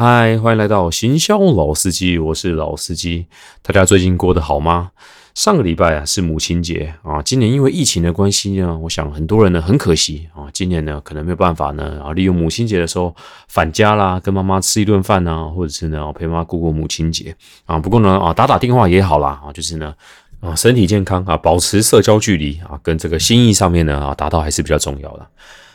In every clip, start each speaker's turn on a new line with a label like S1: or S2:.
S1: 嗨，欢迎来到行销老司机，我是老司机。大家最近过得好吗？上个礼拜啊是母亲节啊，今年因为疫情的关系呢，我想很多人呢很可惜啊，今年呢可能没有办法呢啊，利用母亲节的时候返家啦，跟妈妈吃一顿饭呐，或者是呢陪妈妈过过母亲节啊。不过呢啊，打打电话也好啦啊，就是呢啊身体健康啊，保持社交距离啊，跟这个心意上面呢啊达到还是比较重要的。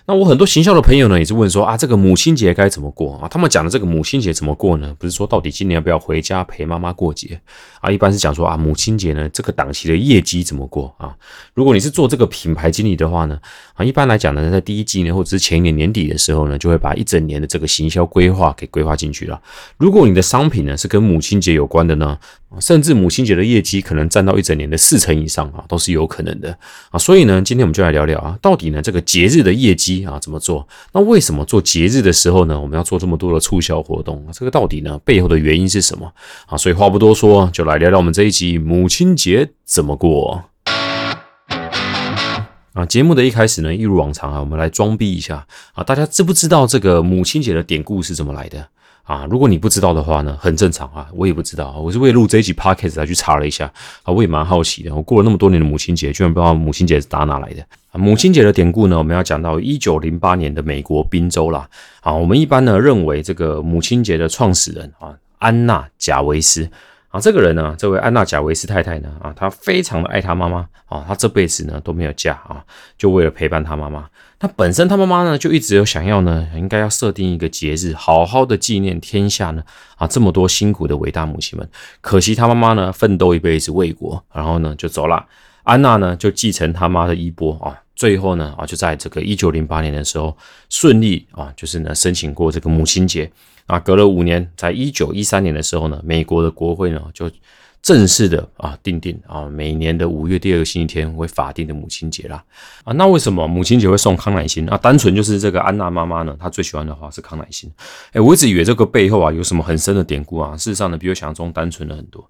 S1: 那我很多行销的朋友呢，也是问说啊，这个母亲节该怎么过啊？他们讲的这个母亲节怎么过呢？不是说到底今年要不要回家陪妈妈过节啊？一般是讲说啊，母亲节呢这个档期的业绩怎么过啊？如果你是做这个品牌经理的话呢，啊，一般来讲呢，在第一季呢，或者是前一年年底的时候呢，就会把一整年的这个行销规划给规划进去了。如果你的商品呢是跟母亲节有关的呢？甚至母亲节的业绩可能占到一整年的四成以上啊，都是有可能的啊。所以呢，今天我们就来聊聊啊，到底呢这个节日的业绩啊怎么做？那为什么做节日的时候呢，我们要做这么多的促销活动？这个到底呢背后的原因是什么啊？所以话不多说，就来聊聊我们这一集母亲节怎么过啊。节目的一开始呢，一如往常啊，我们来装逼一下啊，大家知不知道这个母亲节的典故是怎么来的？啊，如果你不知道的话呢，很正常啊，我也不知道，我是为录这一集 podcast 才去查了一下啊，我也蛮好奇的。我过了那么多年的母亲节，居然不知道母亲节是打哪来的啊？母亲节的典故呢，我们要讲到一九零八年的美国宾州啦。啊，我们一般呢认为这个母亲节的创始人啊，安娜贾维斯啊，这个人呢，这位安娜贾维斯太太呢，啊，她非常的爱她妈妈啊，她这辈子呢都没有嫁啊，就为了陪伴她妈妈。他本身，他妈妈呢就一直有想要呢，应该要设定一个节日，好好的纪念天下呢啊这么多辛苦的伟大母亲们。可惜他妈妈呢奋斗一辈子为国，然后呢就走了。安娜呢就继承他妈的衣钵啊，最后呢啊就在这个一九零八年的时候顺利啊就是呢申请过这个母亲节啊。隔了五年，在一九一三年的时候呢，美国的国会呢就。正式的啊，定定啊，每年的五月第二个星期天为法定的母亲节啦啊。那为什么母亲节会送康乃馨啊？单纯就是这个安娜妈妈呢，她最喜欢的话是康乃馨。哎，我一直以为这个背后啊有什么很深的典故啊。事实上呢，比我想象中单纯了很多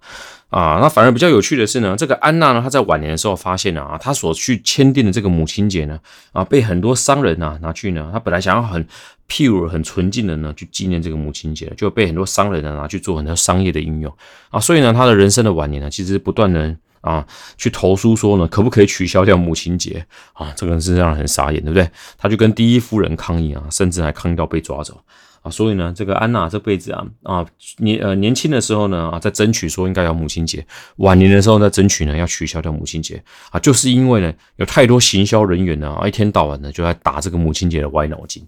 S1: 啊。那反而比较有趣的是呢，这个安娜呢，她在晚年的时候发现了啊，她所去签订的这个母亲节呢啊，被很多商人啊拿去呢，她本来想要很。pure 很纯净的呢，去纪念这个母亲节，就被很多商人呢拿去做很多商业的应用啊，所以呢，她的人生的晚年呢，其实不断的啊去投诉说呢，可不可以取消掉母亲节啊？这个人是让人很傻眼，对不对？他就跟第一夫人抗议啊，甚至还抗议到被抓走啊。所以呢，这个安娜这辈子啊啊年呃年轻的时候呢啊，在争取说应该要母亲节，晚年的时候在争取呢要取消掉母亲节啊，就是因为呢有太多行销人员呢啊一天到晚呢就在打这个母亲节的歪脑筋。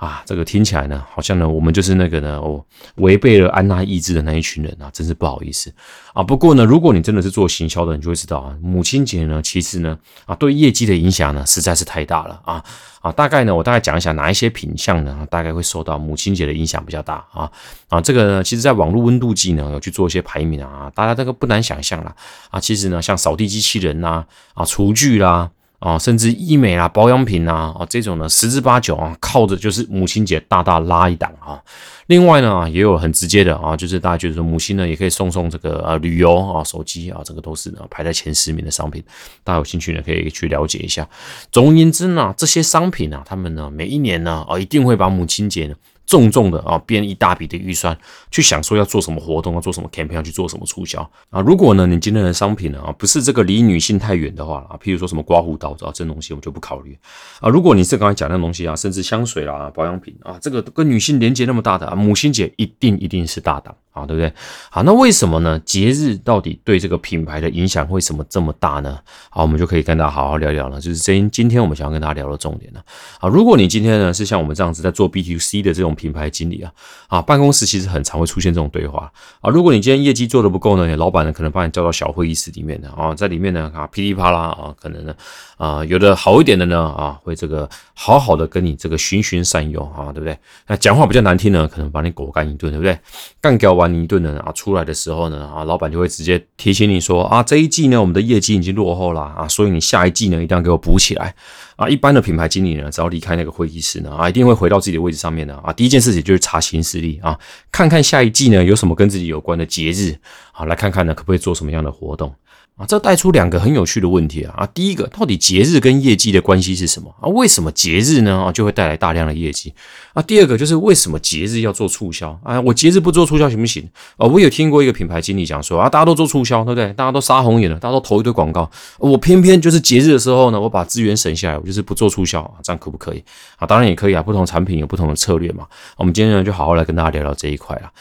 S1: 啊，这个听起来呢，好像呢，我们就是那个呢，哦，违背了安娜意志的那一群人啊，真是不好意思啊。不过呢，如果你真的是做行销的，你就会知道啊，母亲节呢，其实呢，啊，对业绩的影响呢，实在是太大了啊啊。大概呢，我大概讲一下哪一些品相呢，大概会受到母亲节的影响比较大啊啊。这个呢，其实在网络温度计呢，有去做一些排名啊，大家这个不难想象啦啊。其实呢，像扫地机器人呐，啊，厨具啦。啊甚至医美啊、保养品啊，啊这种呢，十之八九啊，靠着就是母亲节大大拉一档啊。另外呢，也有很直接的啊，就是大家觉得说母亲呢也可以送送这个呃旅游啊、手机啊，这个都是呢排在前十名的商品。大家有兴趣呢可以去了解一下。总而言之呢，这些商品呢，他们呢每一年呢啊一定会把母亲节呢。重重的啊，编一大笔的预算去想说要做什么活动，要做什么 campaign，要去做什么促销啊。如果呢，你今天的商品呢啊不是这个离女性太远的话啊，譬如说什么刮胡刀啊这东西，我们就不考虑啊。如果你是刚才讲那东西啊，甚至香水啦、保养品啊，这个跟女性连接那么大的啊，母亲节一定一定是大档。啊，对不对？好，那为什么呢？节日到底对这个品牌的影响为什么这么大呢？好，我们就可以跟大家好好聊聊了。就是今今天我们想要跟大家聊的重点呢。好，如果你今天呢是像我们这样子在做 B to C 的这种品牌经理啊，啊，办公室其实很常会出现这种对话啊。如果你今天业绩做的不够呢，你老板呢可能把你叫到小会议室里面的啊，在里面呢啊噼里啪啦啊，可能呢。啊，有的好一点的呢，啊，会这个好好的跟你这个循循善诱啊，对不对？那讲话比较难听呢，可能把你狗干一顿，对不对？干掉完一顿呢，啊，出来的时候呢，啊，老板就会直接提醒你说，啊，这一季呢，我们的业绩已经落后了啊，所以你下一季呢，一定要给我补起来啊。一般的品牌经理呢，只要离开那个会议室呢，啊，一定会回到自己的位置上面的啊，第一件事情就是查行事历啊，看看下一季呢有什么跟自己有关的节日好，来看看呢可不可以做什么样的活动。啊，这带出两个很有趣的问题啊！啊，第一个，到底节日跟业绩的关系是什么啊？为什么节日呢啊就会带来大量的业绩啊？第二个就是为什么节日要做促销啊？我节日不做促销行不行啊？我有听过一个品牌经理讲说啊，大家都做促销，对不对？大家都杀红眼了，大家都投一堆广告，我偏偏就是节日的时候呢，我把资源省下来，我就是不做促销啊，这样可不可以啊？当然也可以啊，不同产品有不同的策略嘛。我们今天呢，就好好来跟大家聊聊这一块啊。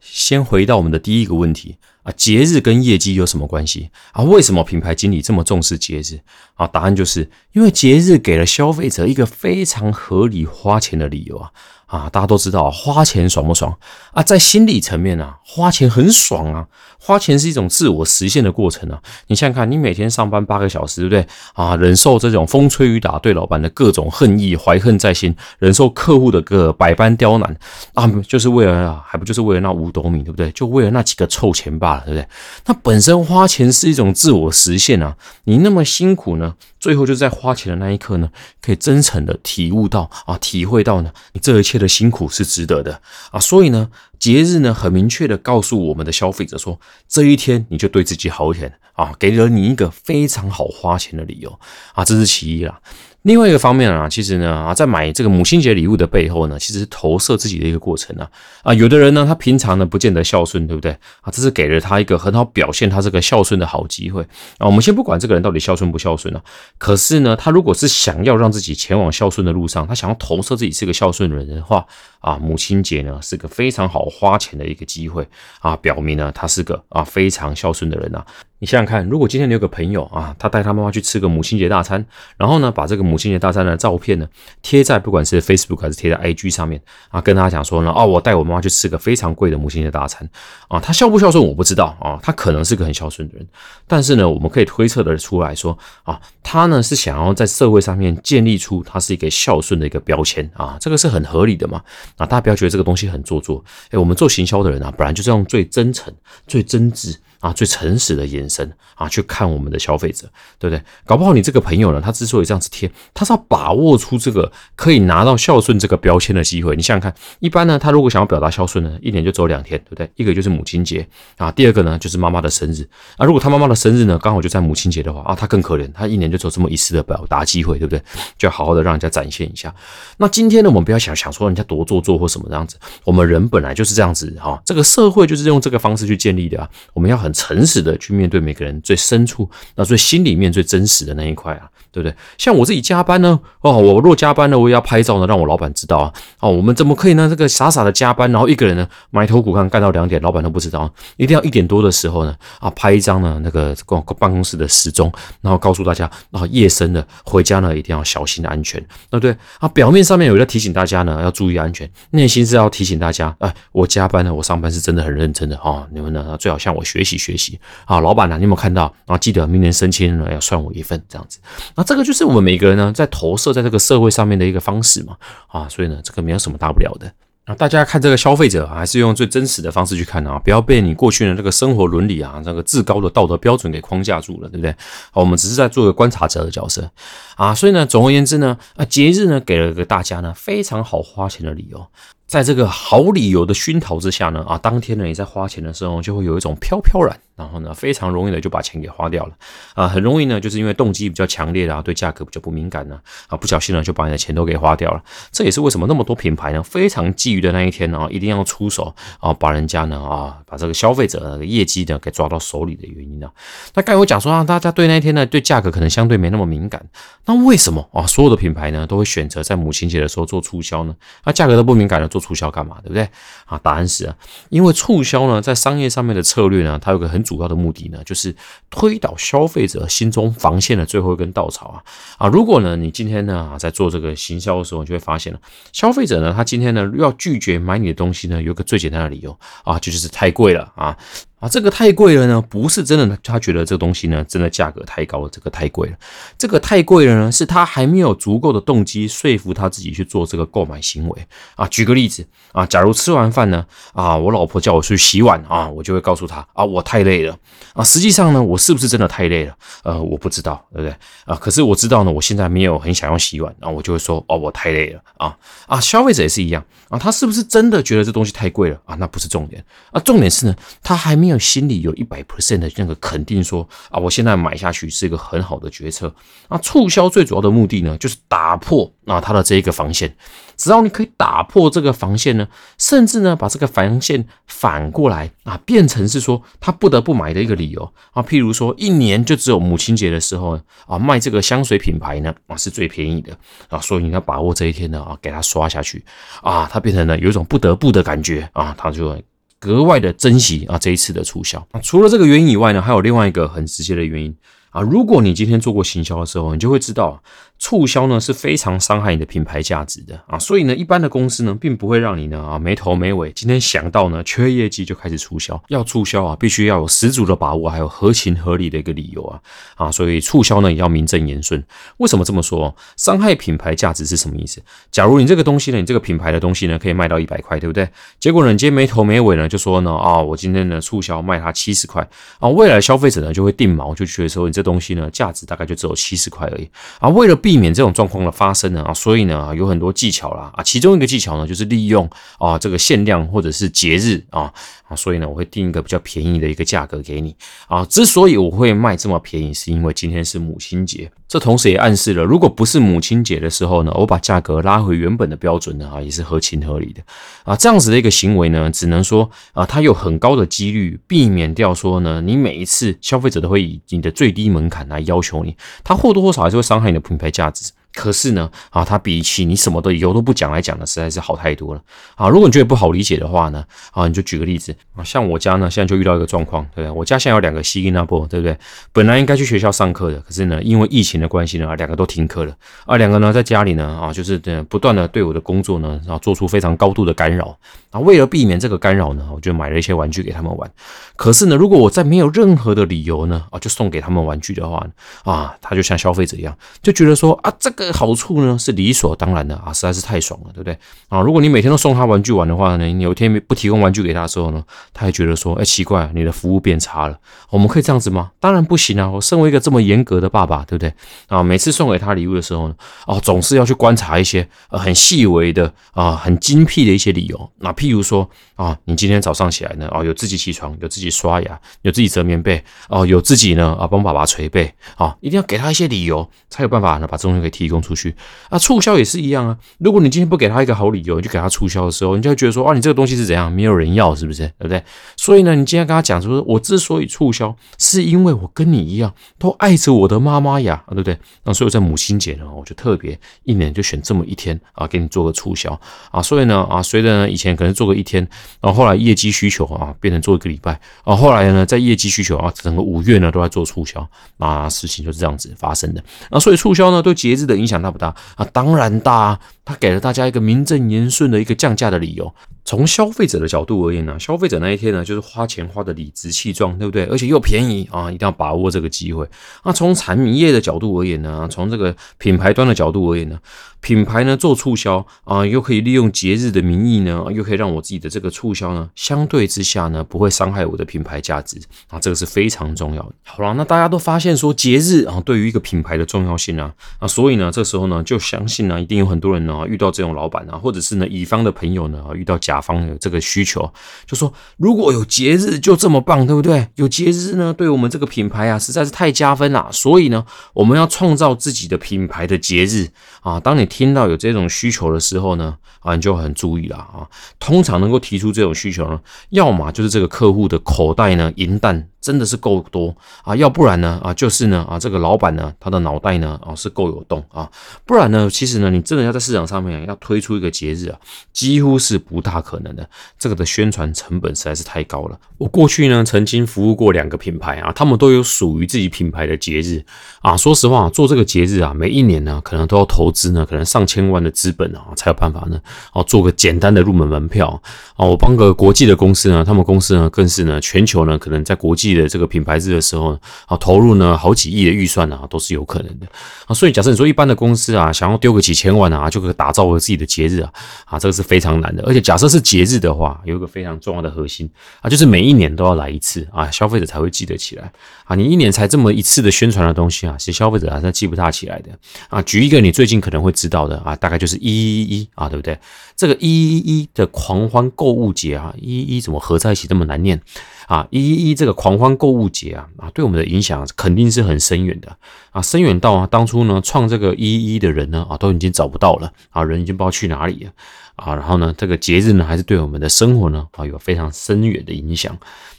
S1: 先回到我们的第一个问题。节日跟业绩有什么关系啊？为什么品牌经理这么重视节日啊？答案就是因为节日给了消费者一个非常合理花钱的理由啊。啊，大家都知道花钱爽不爽啊？在心理层面啊，花钱很爽啊。花钱是一种自我实现的过程啊。你想想看，你每天上班八个小时，对不对啊？忍受这种风吹雨打，对老板的各种恨意，怀恨在心，忍受客户的个百般刁难啊，就是为了啊，还不就是为了那五斗米，对不对？就为了那几个臭钱罢了，对不对？那本身花钱是一种自我实现啊。你那么辛苦呢？最后就在花钱的那一刻呢，可以真诚的体悟到啊，体会到呢，你这一切的辛苦是值得的啊。所以呢，节日呢，很明确的告诉我们的消费者说，这一天你就对自己好一点啊，给了你一个非常好花钱的理由啊，这是其一啦。另外一个方面啊，其实呢啊，在买这个母亲节礼物的背后呢，其实是投射自己的一个过程啊啊，有的人呢，他平常呢不见得孝顺，对不对啊？这是给了他一个很好表现他这个孝顺的好机会啊。我们先不管这个人到底孝顺不孝顺啊，可是呢，他如果是想要让自己前往孝顺的路上，他想要投射自己是个孝顺的人的话啊，母亲节呢是个非常好花钱的一个机会啊，表明呢他是个啊非常孝顺的人啊。你想想看，如果今天你有个朋友啊，他带他妈妈去吃个母亲节大餐，然后呢，把这个母亲节大餐的照片呢贴在不管是 Facebook 还是贴在 IG 上面啊，跟大家讲说呢，哦，我带我妈妈去吃个非常贵的母亲节大餐。啊，他孝不孝顺我不知道啊，他可能是个很孝顺的人，但是呢，我们可以推测的出来说啊，他呢是想要在社会上面建立出他是一个孝顺的一个标签啊，这个是很合理的嘛。啊，大家不要觉得这个东西很做作，哎，我们做行销的人啊，本来就是用最真诚、最真挚。啊，最诚实的眼神啊，去看我们的消费者，对不对？搞不好你这个朋友呢，他之所以这样子贴，他是要把握出这个可以拿到孝顺这个标签的机会。你想想看，一般呢，他如果想要表达孝顺呢，一年就走两天，对不对？一个就是母亲节啊，第二个呢就是妈妈的生日啊。如果他妈妈的生日呢刚好就在母亲节的话啊，他更可怜，他一年就走这么一次的表达机会，对不对？就要好好的让人家展现一下。那今天呢，我们不要想想说人家多做作或什么这样子，我们人本来就是这样子哈，这个社会就是用这个方式去建立的啊，我们要很。很诚实的去面对每个人最深处，那最心里面最真实的那一块啊。对不对？像我自己加班呢，哦，我若加班呢，我也要拍照呢，让我老板知道啊。哦，我们怎么可以呢？这个傻傻的加班，然后一个人呢埋头苦干干到两点，老板都不知道。一定要一点多的时候呢，啊，拍一张呢那个办办公室的时钟，然后告诉大家，啊，夜深了，回家呢一定要小心安全，对不对？啊，表面上面有在提醒大家呢要注意安全，内心是要提醒大家，哎，我加班呢，我上班是真的很认真的啊。你们呢最好向我学习学习啊。老板呢，你有没有看到？啊，记得明年升迁呢要算我一份，这样子。那这个就是我们每个人呢，在投射在这个社会上面的一个方式嘛，啊，所以呢，这个没有什么大不了的。啊，大家看这个消费者，还是用最真实的方式去看啊，不要被你过去的这个生活伦理啊，那个至高的道德标准给框架住了，对不对？好，我们只是在做个观察者的角色啊，所以呢，总而言之呢，啊，节日呢，给了个大家呢非常好花钱的理由。在这个好理由的熏陶之下呢，啊，当天呢你在花钱的时候就会有一种飘飘然，然后呢非常容易的就把钱给花掉了，啊，很容易呢就是因为动机比较强烈啊，对价格比较不敏感呢，啊，不小心呢就把你的钱都给花掉了。这也是为什么那么多品牌呢非常觊觎的那一天呢，一定要出手啊，把人家呢啊把这个消费者的业绩呢给抓到手里的原因呢。那刚才我讲说啊，大家对那一天呢对价格可能相对没那么敏感，那为什么啊所有的品牌呢都会选择在母亲节的时候做促销呢？那价格都不敏感的做。促销干嘛？对不对啊？答案是啊，因为促销呢，在商业上面的策略呢，它有个很主要的目的呢，就是推倒消费者心中防线的最后一根稻草啊啊！如果呢，你今天呢在做这个行销的时候，你就会发现了，消费者呢，他今天呢要拒绝买你的东西呢，有个最简单的理由啊，就就是太贵了啊。啊，这个太贵了呢，不是真的，他觉得这个东西呢，真的价格太高了，这个太贵了。这个太贵了呢，是他还没有足够的动机说服他自己去做这个购买行为啊。举个例子啊，假如吃完饭呢，啊，我老婆叫我去洗碗啊，我就会告诉他啊，我太累了啊。实际上呢，我是不是真的太累了？呃，我不知道，对不对啊？可是我知道呢，我现在没有很想要洗碗啊，我就会说哦，我太累了啊啊。消费者也是一样啊，他是不是真的觉得这东西太贵了啊？那不是重点啊，重点是呢，他还没。没有心里有一百 percent 的那个肯定说啊，我现在买下去是一个很好的决策。那促销最主要的目的呢，就是打破啊它的这一个防线。只要你可以打破这个防线呢，甚至呢把这个防线反过来啊，变成是说他不得不买的一个理由啊。譬如说，一年就只有母亲节的时候啊，卖这个香水品牌呢啊是最便宜的啊，所以你要把握这一天呢啊，给他刷下去啊，他变成了有一种不得不的感觉啊，他就格外的珍惜啊这一次的促销。除了这个原因以外呢，还有另外一个很直接的原因啊，如果你今天做过行销的时候，你就会知道。促销呢是非常伤害你的品牌价值的啊，所以呢，一般的公司呢，并不会让你呢啊没头没尾，今天想到呢缺业绩就开始促销。要促销啊，必须要有十足的把握，还有合情合理的一个理由啊啊，所以促销呢也要名正言顺。为什么这么说？伤害品牌价值是什么意思？假如你这个东西呢，你这个品牌的东西呢，可以卖到一百块，对不对？结果呢，你今天没头没尾呢，就说呢啊，我今天呢促销卖它七十块啊，未来消费者呢就会定锚，就觉得说你这东西呢价值大概就只有七十块而已啊，为了避免这种状况的发生呢啊，所以呢有很多技巧啦啊，其中一个技巧呢就是利用啊这个限量或者是节日啊啊，所以呢我会定一个比较便宜的一个价格给你啊。之所以我会卖这么便宜，是因为今天是母亲节，这同时也暗示了，如果不是母亲节的时候呢，我把价格拉回原本的标准呢啊，也是合情合理的啊。这样子的一个行为呢，只能说啊，它有很高的几率避免掉说呢，你每一次消费者都会以你的最低门槛来要求你，他或多或少还是会伤害你的品牌价值。可是呢，啊，它比起你什么的理由都不讲来讲呢，实在是好太多了啊！如果你觉得不好理解的话呢，啊，你就举个例子啊，像我家呢，现在就遇到一个状况，对不对？我家现在有两个西音那波，对不对？本来应该去学校上课的，可是呢，因为疫情的关系呢，两个都停课了啊，两个呢在家里呢，啊，就是不断的对我的工作呢，啊，做出非常高度的干扰啊。为了避免这个干扰呢，我就买了一些玩具给他们玩。可是呢，如果我在没有任何的理由呢，啊，就送给他们玩具的话，啊，他就像消费者一样，就觉得说啊，这个好处呢是理所当然的啊，实在是太爽了，对不对啊？如果你每天都送他玩具玩的话呢，你有天不提供玩具给他的时候呢，他还觉得说，哎，奇怪，你的服务变差了。我们可以这样子吗？当然不行啊！我身为一个这么严格的爸爸，对不对啊？每次送给他礼物的时候呢，哦，总是要去观察一些呃很细微的啊，很精辟的一些理由。那譬如说啊，你今天早上起来呢，哦，有自己起床，有自己。刷牙，有自己折棉被哦，有自己呢啊帮爸爸捶背啊，一定要给他一些理由，才有办法呢把这东西给提提供出去啊。促销也是一样啊，如果你今天不给他一个好理由，你就给他促销的时候，你就会觉得说啊，你这个东西是怎样，没有人要，是不是？对不对？所以呢，你今天跟他讲说，我之所以促销，是因为我跟你一样都爱着我的妈妈呀，对不对？那所以在母亲节呢，我就特别一年就选这么一天啊，给你做个促销啊。所以呢啊，随着呢以前可能做个一天，然后后来业绩需求啊，变成做一个礼拜。啊，后来呢，在业绩需求啊，整个五月呢都在做促销，啊，事情就是这样子发生的。那所以促销呢，对节日的影响大不大啊？当然大，他给了大家一个名正言顺的一个降价的理由。从消费者的角度而言呢，消费者那一天呢，就是花钱花的理直气壮，对不对？而且又便宜啊，一定要把握这个机会。那从产品业的角度而言呢，从这个品牌端的角度而言呢，品牌呢做促销啊，又可以利用节日的名义呢，又可以让我自己的这个促销呢，相对之下呢，不会伤害我的品牌价值啊，这个是非常重要的。好了，那大家都发现说节日啊，对于一个品牌的重要性啊，啊，所以呢，这时候呢，就相信呢，一定有很多人呢遇到这种老板啊，或者是呢乙方的朋友呢遇到甲。甲方有这个需求，就说如果有节日就这么棒，对不对？有节日呢，对我们这个品牌啊，实在是太加分了。所以呢，我们要创造自己的品牌的节日啊。当你听到有这种需求的时候呢，啊，你就很注意了啊。通常能够提出这种需求呢，要么就是这个客户的口袋呢银弹。真的是够多啊，要不然呢啊，就是呢啊，这个老板呢，他的脑袋呢啊是够有洞啊，不然呢，其实呢，你真的要在市场上面要推出一个节日啊，几乎是不大可能的。这个的宣传成本实在是太高了。我过去呢，曾经服务过两个品牌啊，他们都有属于自己品牌的节日啊。说实话，做这个节日啊，每一年呢，可能都要投资呢，可能上千万的资本啊，才有办法呢，哦，做个简单的入门门票啊。我帮个国际的公司呢，他们公司呢，更是呢，全球呢，可能在国际。的这个品牌日的时候啊，投入呢好几亿的预算啊，都是有可能的啊。所以假设你说一般的公司啊，想要丢个几千万啊，就可以打造个自己的节日啊，啊，这个是非常难的。而且假设是节日的话，有一个非常重要的核心啊，就是每一年都要来一次啊，消费者才会记得起来啊。你一年才这么一次的宣传的东西啊，其实消费者还是记不大起来的啊。举一个你最近可能会知道的啊，大概就是一一一啊，对不对？这个一一一的狂欢购物节啊，一一怎么合在一起这么难念？啊，一一一这个狂欢购物节啊啊，对我们的影响肯定是很深远的啊，深远到啊，当初呢创这个一一一的人呢啊，都已经找不到了啊，人已经不知道去哪里了啊，然后呢，这个节日呢，还是对我们的生活呢啊有非常深远的影响。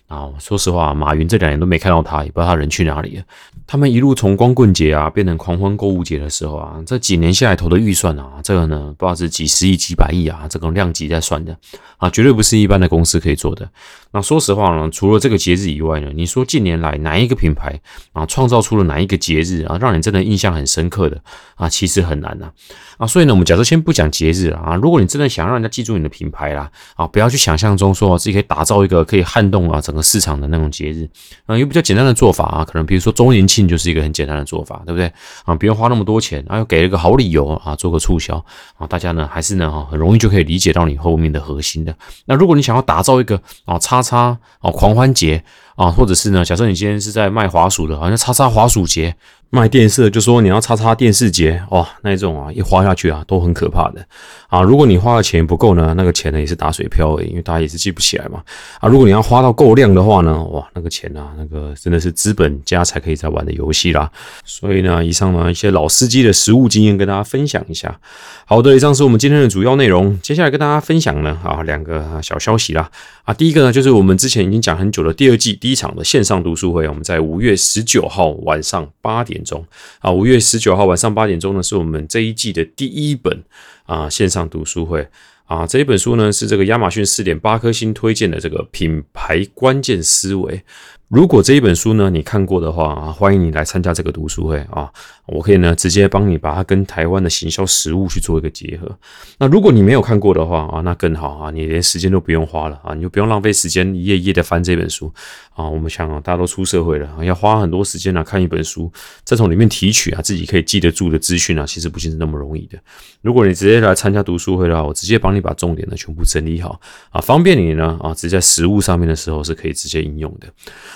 S1: 啊，说实话，马云这两年都没看到他，也不知道他人去哪里了。他们一路从光棍节啊变成狂欢购物节的时候啊，这几年下来投的预算啊，这个呢不知道是几十亿、几百亿啊，这种量级在算的啊，绝对不是一般的公司可以做的。那说实话呢，除了这个节日以外呢，你说近年来哪一个品牌啊创造出了哪一个节日啊，让你真的印象很深刻的啊，其实很难呐啊。所以呢，我们假设先不讲节日啊，如果你真的想让人家记住你的品牌啦啊，不要去想象中说自己可以打造一个可以撼动啊整个市场的那种节日啊，有比较简单的做法啊，可能比如说周年庆就是一个很简单的做法，对不对啊？不用花那么多钱，啊，又给了一个好理由啊，做个促销啊，大家呢还是呢哈很容易就可以理解到你后面的核心的。那如果你想要打造一个啊。叉叉啊，狂欢节啊，或者是呢？假设你今天是在卖滑鼠的，好像叉叉滑鼠节。卖电视就说你要叉叉电视节哇，那一种啊，一花下去啊都很可怕的啊。如果你花的钱不够呢，那个钱呢也是打水漂，因为大家也是记不起来嘛啊。如果你要花到够量的话呢，哇，那个钱啊，那个真的是资本家才可以在玩的游戏啦。所以呢，以上呢一些老司机的实物经验跟大家分享一下。好的，以上是我们今天的主要内容。接下来跟大家分享呢啊两个小消息啦啊，第一个呢就是我们之前已经讲很久的第二季第一场的线上读书会，我们在五月十九号晚上八点。钟啊，五月十九号晚上八点钟呢，是我们这一季的第一本啊线上读书会啊。这一本书呢是这个亚马逊四点八颗星推荐的这个品牌关键思维。如果这一本书呢你看过的话啊，欢迎你来参加这个读书会啊，我可以呢直接帮你把它跟台湾的行销实务去做一个结合。那如果你没有看过的话啊，那更好啊，你连时间都不用花了啊，你就不用浪费时间一页一页的翻这本书啊。我们想啊，大家都出社会了，要花很多时间来看一本书，再从里面提取啊自己可以记得住的资讯啊，其实不是那么容易的。如果你直接来参加读书会的话，我直接帮你把重点呢全部整理好啊，方便你呢啊，直接在实物上面的时候是可以直接应用的。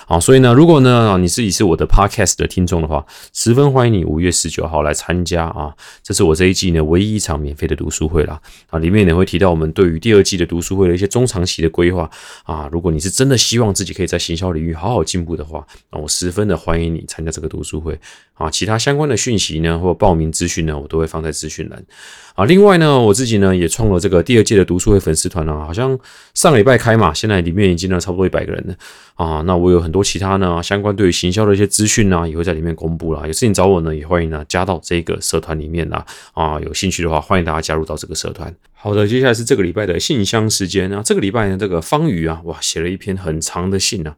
S1: 好，所以呢，如果呢你自己是我的 podcast 的听众的话，十分欢迎你五月十九号来参加啊！这是我这一季呢唯一一场免费的读书会啦啊！里面呢会提到我们对于第二季的读书会的一些中长期的规划啊。如果你是真的希望自己可以在行销领域好好进步的话，那我十分的欢迎你参加这个读书会啊！其他相关的讯息呢或报名资讯呢，我都会放在资讯栏啊。另外呢，我自己呢也创了这个第二届的读书会粉丝团啊，好像上个礼拜开嘛，现在里面已经呢差不多一百个人了啊。那我有很多其他呢相关对于行销的一些资讯呢，也会在里面公布了。有事情找我呢，也欢迎呢加到这个社团里面啦。啊，有兴趣的话，欢迎大家加入到这个社团。好的，接下来是这个礼拜的信箱时间啊。这个礼拜呢，这个方宇啊，哇，写了一篇很长的信啊，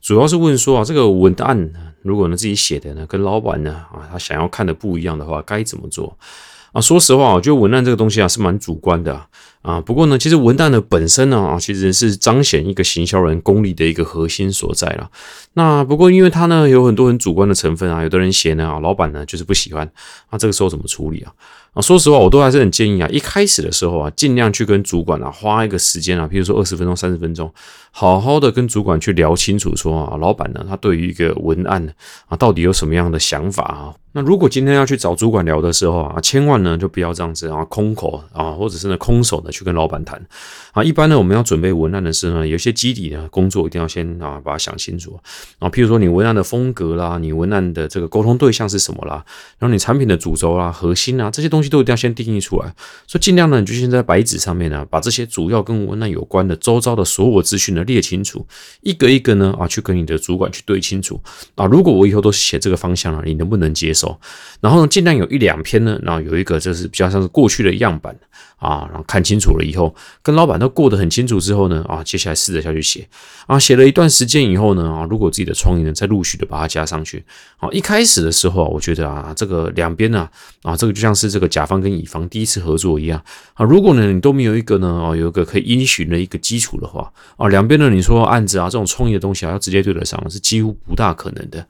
S1: 主要是问说啊，这个文案如果呢自己写的呢，跟老板呢啊他想要看的不一样的话，该怎么做啊？说实话，我觉得文案这个东西啊是蛮主观的。啊不过呢，其实文案的本身呢，啊，其实是彰显一个行销人功力的一个核心所在了。那不过，因为它呢有很多很主观的成分啊，有的人写呢，啊，老板呢就是不喜欢，那这个时候怎么处理啊？啊，说实话，我都还是很建议啊，一开始的时候啊，尽量去跟主管啊花一个时间啊，比如说二十分钟、三十分钟，好好的跟主管去聊清楚，说啊，老板呢，他对于一个文案啊，到底有什么样的想法啊？那如果今天要去找主管聊的时候啊，千万呢就不要这样子啊，空口啊，或者是呢空手的去跟老板谈啊。一般呢，我们要准备文案的时候呢，有些基底的工作一定要先啊把它想清楚啊。譬如说你文案的风格啦，你文案的这个沟通对象是什么啦，然后你产品的主轴啦、核心啊这些东西都一定要先定义出来。所以尽量呢，你就先在白纸上面呢，把这些主要跟文案有关的周遭的所有资讯呢列清楚，一个一个呢啊去跟你的主管去对清楚啊。如果我以后都写这个方向了，你能不能接受？然后呢，尽量有一两篇呢，然后有一个就是比较像是过去的样板啊，然后看清楚了以后，跟老板都过得很清楚之后呢，啊，接下来试着下去写啊，写了一段时间以后呢，啊，如果自己的创意呢再陆续的把它加上去，啊，一开始的时候啊我觉得啊，这个两边呢，啊，这个就像是这个甲方跟乙方第一次合作一样啊，如果呢你都没有一个呢，啊，有一个可以依循的一个基础的话，啊，两边呢你说案子啊这种创意的东西啊要直接对得上是几乎不大可能的。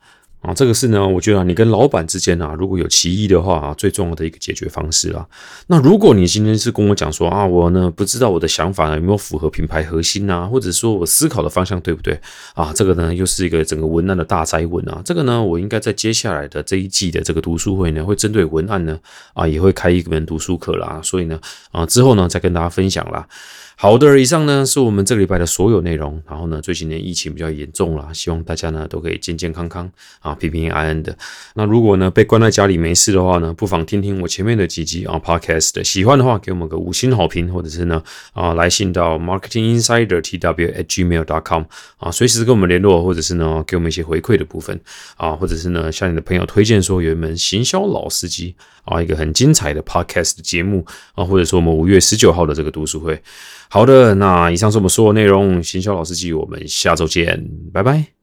S1: 啊，这个是呢，我觉得你跟老板之间啊，如果有歧义的话啊，最重要的一个解决方式啊。那如果你今天是跟我讲说啊，我呢不知道我的想法有没有符合品牌核心啊，或者说我思考的方向对不对啊？这个呢又是一个整个文案的大灾问啊。这个呢，我应该在接下来的这一季的这个读书会呢，会针对文案呢啊，也会开一门读书课啦。所以呢啊，之后呢再跟大家分享啦。好的，以上呢是我们这个礼拜的所有内容。然后呢，最近呢疫情比较严重了，希望大家呢都可以健健康康啊，平平安安的。那如果呢被关在家里没事的话呢，不妨听听我前面的几集啊 Podcast。喜欢的话，给我们个五星好评，或者是呢啊来信到 Marketing Insider TW at gmail.com 啊，随时跟我们联络，或者是呢给我们一些回馈的部分啊，或者是呢向你的朋友推荐说有一门行销老司机啊，一个很精彩的 Podcast 节目啊，或者说我们五月十九号的这个读书会。好的，那以上是我们所有内容。行销老司机，我们下周见，拜拜。